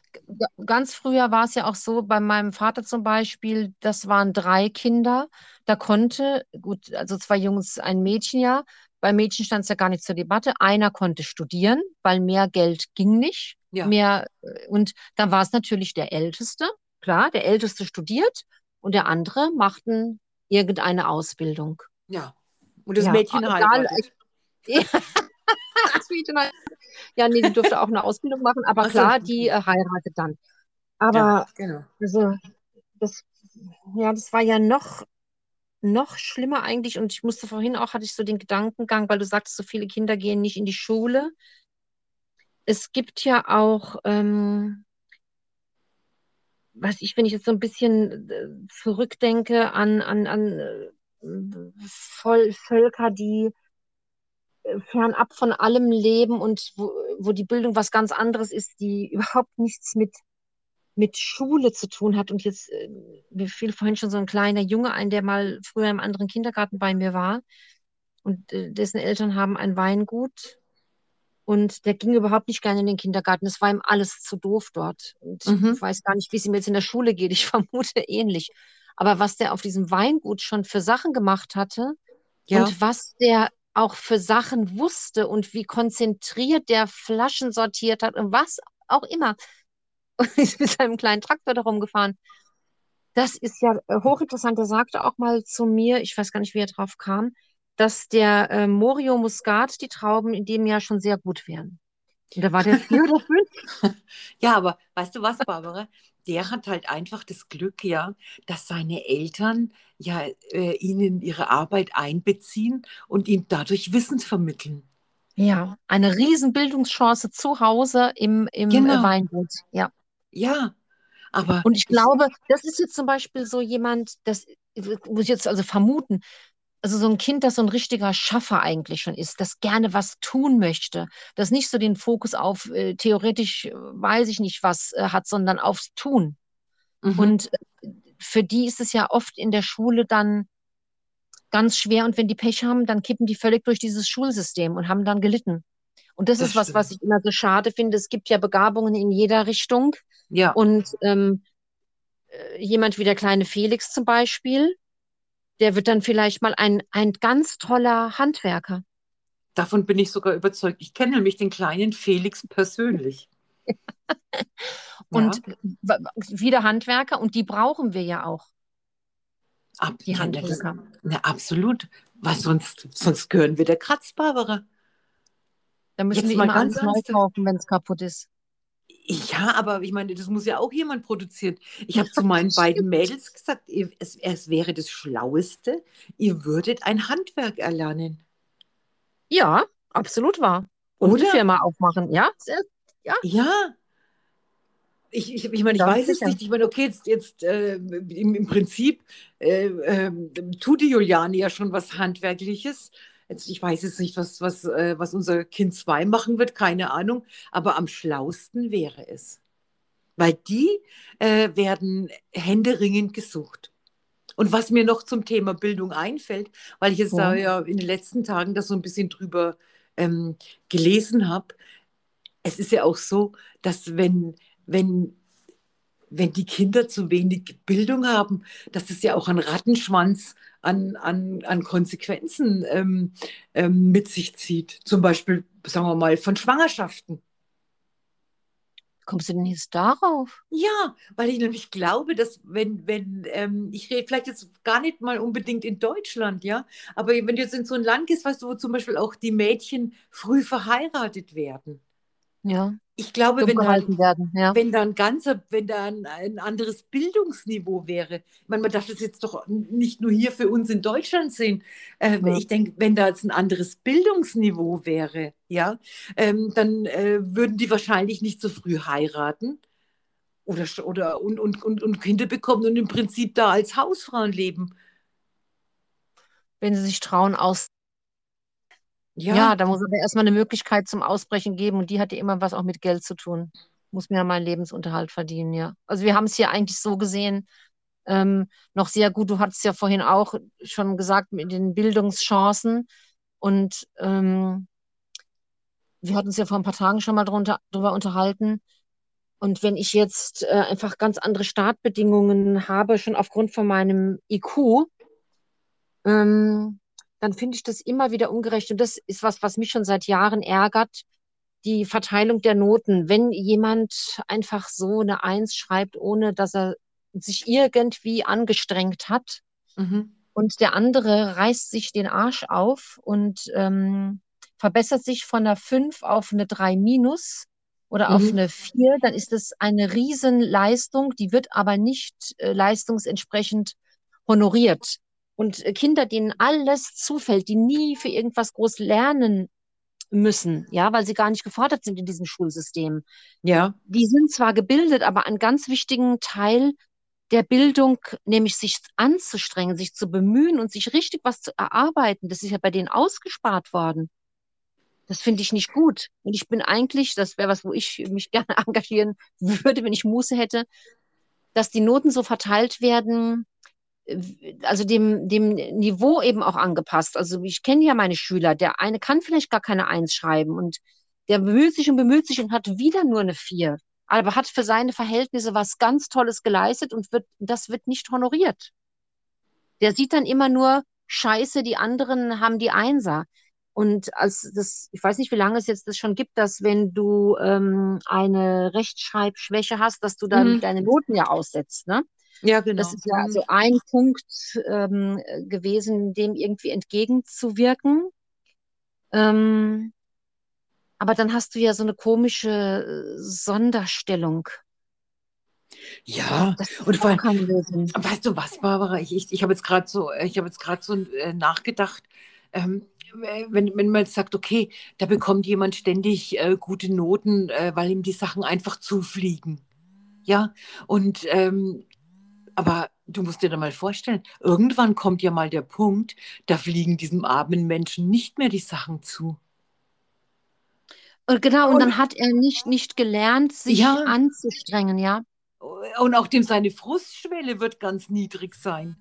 Ganz früher war es ja auch so, bei meinem Vater zum Beispiel, das waren drei Kinder. Da konnte, gut, also zwei Jungs, ein Mädchen ja. Bei Mädchen stand es ja gar nicht zur Debatte. Einer konnte studieren, weil mehr Geld ging nicht. ja, Mehr, äh, und dann war es natürlich der Älteste. Klar, der Älteste studiert und der andere machten irgendeine Ausbildung. ja. Und das Ja, Mädchen heiratet. Ja, das Mädchen halt- ja, nee, die durfte auch eine Ausbildung machen, aber Ach so, klar, die äh, heiratet dann. Ja, Aber genau. also, das, ja, das war ja noch, noch schlimmer eigentlich. Und ich musste vorhin auch, hatte ich so den Gedankengang, weil du sagtest, so viele Kinder gehen nicht in die Schule. Es gibt ja auch, ähm, was ich, wenn ich jetzt so ein bisschen äh, zurückdenke an, an, an äh, Voll Völker, die fernab von allem leben und wo, wo die Bildung was ganz anderes ist, die überhaupt nichts mit, mit Schule zu tun hat. Und jetzt, äh, mir fiel vorhin schon so ein kleiner Junge ein, der mal früher im anderen Kindergarten bei mir war und äh, dessen Eltern haben ein Weingut Und der ging überhaupt nicht gerne in den Kindergarten. Das war ihm alles zu doof dort. Und Mhm. ich weiß gar nicht, wie es ihm jetzt in der Schule geht. Ich vermute ähnlich. Aber was der auf diesem Weingut schon für Sachen gemacht hatte Ja, und was der auch für Sachen wusste und wie konzentriert der Flaschen sortiert hat und was auch immer. Und ist mit seinem kleinen Traktor da rumgefahren. Das ist ja äh, hochinteressant. Er sagte auch mal zu mir, ich weiß gar nicht, wie er drauf kam, dass der äh, Morio Muscat, die Trauben in dem Jahr schon sehr gut wären. Und da war der vier oder fünf. ja, aber weißt du was, Barbara? Der hat halt einfach das Glück, ja, dass seine Eltern ja äh, ihn in ihre Arbeit einbeziehen und ihm dadurch Wissen vermitteln. Ja, eine riesen Bildungschance zu Hause im, im äh, Genau. Weingut. Ja. Ja, aber Und ich ich, glaube, das ist jetzt zum Beispiel so jemand, das muss ich jetzt also vermuten, also so ein Kind, das so ein richtiger Schaffer eigentlich schon ist, das gerne was tun möchte, das nicht so den Fokus auf äh, theoretisch, äh, weiß ich nicht was äh, hat, sondern aufs Tun. mhm, Und äh, für die ist es ja oft in der Schule dann ganz schwer und wenn die Pech haben, dann kippen die völlig durch dieses Schulsystem und haben dann gelitten. Und das das ist was, was stimmt. ich immer so schade finde. Es gibt ja Begabungen in jeder Richtung. Ja, Und ähm, äh, jemand wie der kleine Felix zum Beispiel, der wird dann vielleicht mal ein, ein ganz toller Handwerker. davon bin ich sogar überzeugt. Ich kenne nämlich den kleinen Felix persönlich. Ja, Und w- wieder Handwerker, und die brauchen wir ja auch, ab, die ja, Handwerker. na, absolut. Was sonst, sonst gehören wir der Kratz, Barbara. Da müssen Jetzt wir mal immer ganz neu kaufen, wenn es kaputt ist. Ja, aber ich meine, das muss ja auch jemand produzieren. Ich habe zu meinen beiden Mädels gesagt, es, es wäre das Schlaueste, ihr würdet ein Handwerk erlernen. Ja, absolut wahr. Und eine Oder? Firma aufmachen, ja? Ja, Ja. Ich, ich, ich meine, ich weiß es sicher. nicht. Ich meine, okay, jetzt, jetzt äh, im, im Prinzip äh, ähm, tut die Juliane ja schon was Handwerkliches. Jetzt, ich weiß jetzt nicht, was, was, äh, was unser Kind 2 machen wird, keine Ahnung. Aber am schlausten wäre es. Weil die äh, werden händeringend gesucht. Und was mir noch zum Thema Bildung einfällt, weil ich jetzt da Ja. ja in den letzten Tagen da so ein bisschen drüber ähm, gelesen habe, es ist ja auch so, dass wenn, wenn, wenn die Kinder zu wenig Bildung haben, dass es ja auch einen Rattenschwanz an, an, an Konsequenzen ähm, ähm, mit sich zieht. Zum Beispiel, sagen wir mal, von Schwangerschaften. Kommst du denn jetzt darauf? Ja, weil ich nämlich glaube, dass wenn, wenn, ähm, ich rede vielleicht jetzt gar nicht mal unbedingt in Deutschland, ja, aber wenn du jetzt in so ein Land gehst, weißt du, wo zum Beispiel auch die Mädchen früh verheiratet werden. Ja, Ich glaube, wenn da, werden, ja. wenn da ein ganzer, wenn da ein, ein anderes Bildungsniveau wäre, ich meine, man darf das jetzt doch nicht nur hier für uns in Deutschland sehen. Äh, Ja. Ich denke, wenn da jetzt ein anderes Bildungsniveau wäre, ja, ähm, dann äh, würden die wahrscheinlich nicht so früh heiraten oder, oder und, und, und, und Kinder bekommen und im Prinzip da als Hausfrauen leben. Wenn sie sich trauen, aus. Ja, Ja, da muss aber erstmal eine Möglichkeit zum Ausbrechen geben und die hat ja immer was auch mit Geld zu tun. Muss mir ja meinen Lebensunterhalt verdienen, ja. Also wir haben es hier eigentlich so gesehen, ähm, noch sehr gut. Du hattest ja vorhin auch schon gesagt mit den Bildungschancen und ähm, wir hatten uns ja vor ein paar Tagen schon mal drunter, drüber unterhalten. Und wenn ich jetzt äh, einfach ganz andere Startbedingungen habe, schon aufgrund von meinem IQ, ähm, dann finde ich das immer wieder ungerecht. Und das ist was, was mich schon seit Jahren ärgert, die Verteilung der Noten. Wenn jemand einfach so eine Eins schreibt, ohne dass er sich irgendwie angestrengt hat, mhm. und der andere reißt sich den Arsch auf und ähm, verbessert sich von einer 5 auf eine 3 minus oder auf Mhm. eine 4, dann ist das eine Riesenleistung, die wird aber nicht äh, leistungsentsprechend honoriert. Und äh, Kinder, denen alles zufällt, die nie für irgendwas groß lernen müssen, ja, weil sie gar nicht gefordert sind in diesem Schulsystem, ja, die sind zwar gebildet, aber einen ganz wichtigen Teil der Bildung, nämlich sich anzustrengen, sich zu bemühen und sich richtig was zu erarbeiten, das ist ja bei denen ausgespart worden. Das finde ich nicht gut. Und ich bin eigentlich, das wäre was, wo ich mich gerne engagieren würde, wenn ich Muße hätte, dass die Noten so verteilt werden, also dem, dem Niveau eben auch angepasst. Also ich kenne ja meine Schüler, der eine kann vielleicht gar keine Eins schreiben und Der bemüht sich und bemüht sich und hat wieder nur eine Vier. Aber hat für seine Verhältnisse was ganz Tolles geleistet und wird, das wird nicht honoriert. Der sieht dann immer nur, Scheiße, die anderen haben die Einser. Und als das, ich weiß nicht, wie lange es jetzt das schon gibt, dass wenn du ähm, eine Rechtschreibschwäche hast, dass du dann Mhm. deine Noten ja aussetzt, ne? Ja, genau. Das ist ja also ein Punkt ähm, gewesen, dem irgendwie entgegenzuwirken. Ähm, aber dann hast du ja so eine komische äh, Sonderstellung. ja, und vor allem, weißt du was, Barbara? Ich, ich, ich habe jetzt gerade so, ich habe jetzt gerade so äh, nachgedacht, ähm, wenn, wenn man jetzt sagt, okay, da bekommt jemand ständig äh, gute Noten, äh, weil ihm die Sachen einfach zufliegen. Ja, und ähm, aber du musst dir da mal vorstellen, irgendwann kommt ja mal der Punkt, da fliegen diesem armen Menschen nicht mehr die Sachen zu. Und genau, und Und- dann hat er nicht, nicht gelernt, sich Ja. anzustrengen, ja. Und auch dem seine Frustschwelle wird ganz niedrig sein.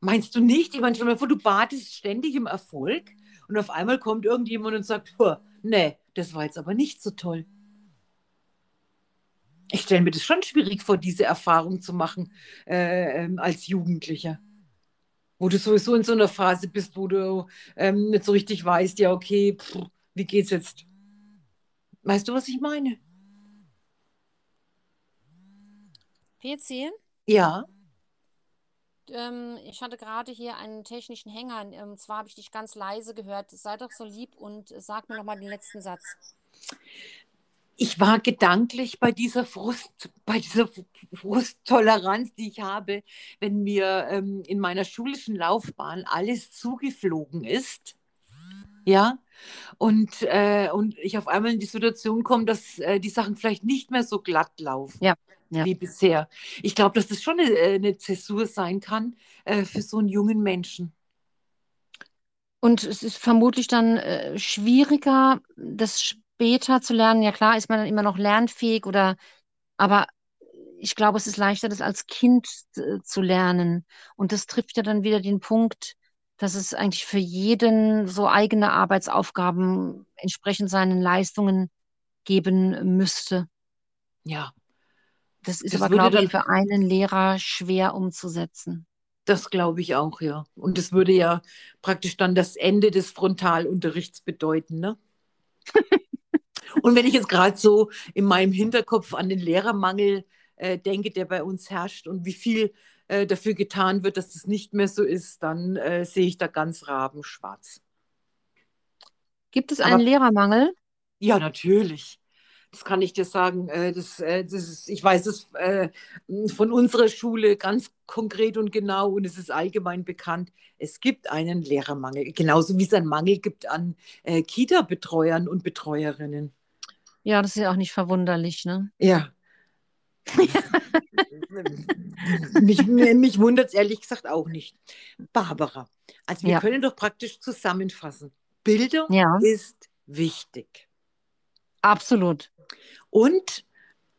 Meinst du nicht? Ich meine, stell mal vor, du badest ständig im Erfolg und auf einmal kommt irgendjemand und sagt, "Puh, nee, das war jetzt aber nicht so toll. Ich stelle mir das schon schwierig vor, diese Erfahrung zu machen äh, ähm, als Jugendlicher. Wo du sowieso in so einer Phase bist, wo du ähm, nicht so richtig weißt, ja, okay, pff, wie geht's jetzt? Weißt du, was ich meine? PC, Ja. ähm, ich hatte gerade hier einen technischen Hänger. Ähm, Und zwar habe ich dich ganz leise gehört. Sei doch so lieb und sag mir nochmal den letzten Satz. Ich war gedanklich bei dieser Frust, bei dieser Frusttoleranz, die ich habe, wenn mir ähm, in meiner schulischen Laufbahn alles zugeflogen ist. Ja, und, äh, und ich auf einmal in die Situation komme, dass äh, die Sachen vielleicht nicht mehr so glatt laufen Ja, ja. wie bisher. Ich glaube, dass das schon eine, äh, eine Zäsur sein kann äh, für so einen jungen Menschen. Und es ist vermutlich dann äh, schwieriger, das später zu lernen. Ja, klar, ist man dann immer noch lernfähig oder, aber ich glaube, es ist leichter, das als Kind äh, zu lernen. Und das trifft ja dann wieder den Punkt, dass es eigentlich für jeden so eigene Arbeitsaufgaben entsprechend seinen Leistungen geben müsste. Ja, Das ist Das aber, glaube ich, für einen Lehrer schwer umzusetzen. das glaube ich auch, ja. Und das würde ja praktisch dann das Ende des Frontalunterrichts bedeuten, ne? Und wenn ich jetzt gerade so in meinem Hinterkopf an den Lehrermangel äh, denke, der bei uns herrscht und wie viel äh, dafür getan wird, dass das nicht mehr so ist, dann äh, sehe ich da ganz rabenschwarz. Gibt es Aber- einen Lehrermangel? Ja, natürlich. Das kann ich dir sagen. Äh, das, äh, das ist, ich weiß es äh, von unserer Schule ganz konkret und genau und es ist allgemein bekannt. Es gibt einen Lehrermangel, genauso wie es einen Mangel gibt an Kita-Betreuern und Betreuerinnen. Ja, das ist ja auch nicht verwunderlich, ne? Ja. mich mich wundert es ehrlich gesagt auch nicht. Barbara, also wir Ja. können doch praktisch zusammenfassen. Bildung Ja. ist wichtig. Absolut. Und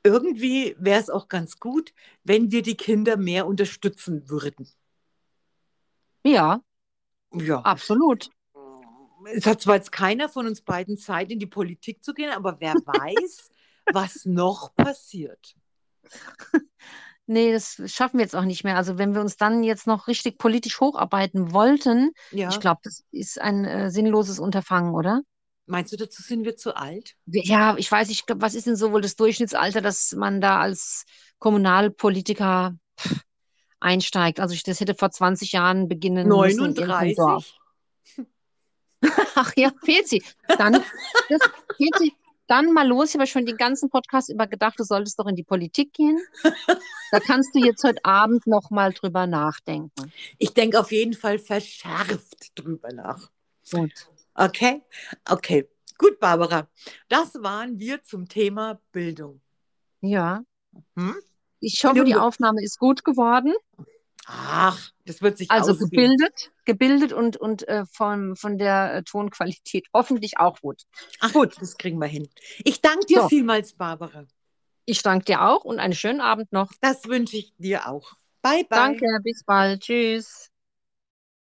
irgendwie wäre es auch ganz gut, wenn wir die Kinder mehr unterstützen würden. Ja, Ja, absolut. Es hat zwar jetzt keiner von uns beiden Zeit, in die Politik zu gehen, aber wer weiß, was noch passiert. Nee, das schaffen wir jetzt auch nicht mehr. Also wenn wir uns dann jetzt noch richtig politisch hocharbeiten wollten, Ja, ich glaube, das ist ein äh, sinnloses Unterfangen, oder? meinst du, dazu sind wir zu alt? Ja, ich weiß, ich glaub, was ist denn so wohl das Durchschnittsalter, dass man da als Kommunalpolitiker einsteigt? Also ich, das hätte vor 20 Jahren beginnen müssen in irgendeinem Dorf. 39? Ach ja, fehlt sie. Dann, das, fehlt sie. Dann mal los. Ich habe schon den ganzen Podcast über gedacht, du solltest doch in die Politik gehen. Da kannst du jetzt heute Abend noch mal drüber nachdenken. Ich denke auf jeden Fall verschärft drüber nach. Gut. Okay? Okay. Gut, Barbara. Das waren wir zum Thema Bildung. Ja. Hm? Ich hoffe, die. Aufnahme ist gut geworden. Ach, das wird sich Also ausgehen. gebildet, gebildet und, und äh, von, von der äh, Tonqualität hoffentlich auch gut. Ach gut, das kriegen wir hin. Ich danke dir So. vielmals, Barbara. Ich danke dir auch und einen schönen Abend noch. Das wünsche ich dir auch. Bye, bye. Danke, bis bald. Tschüss.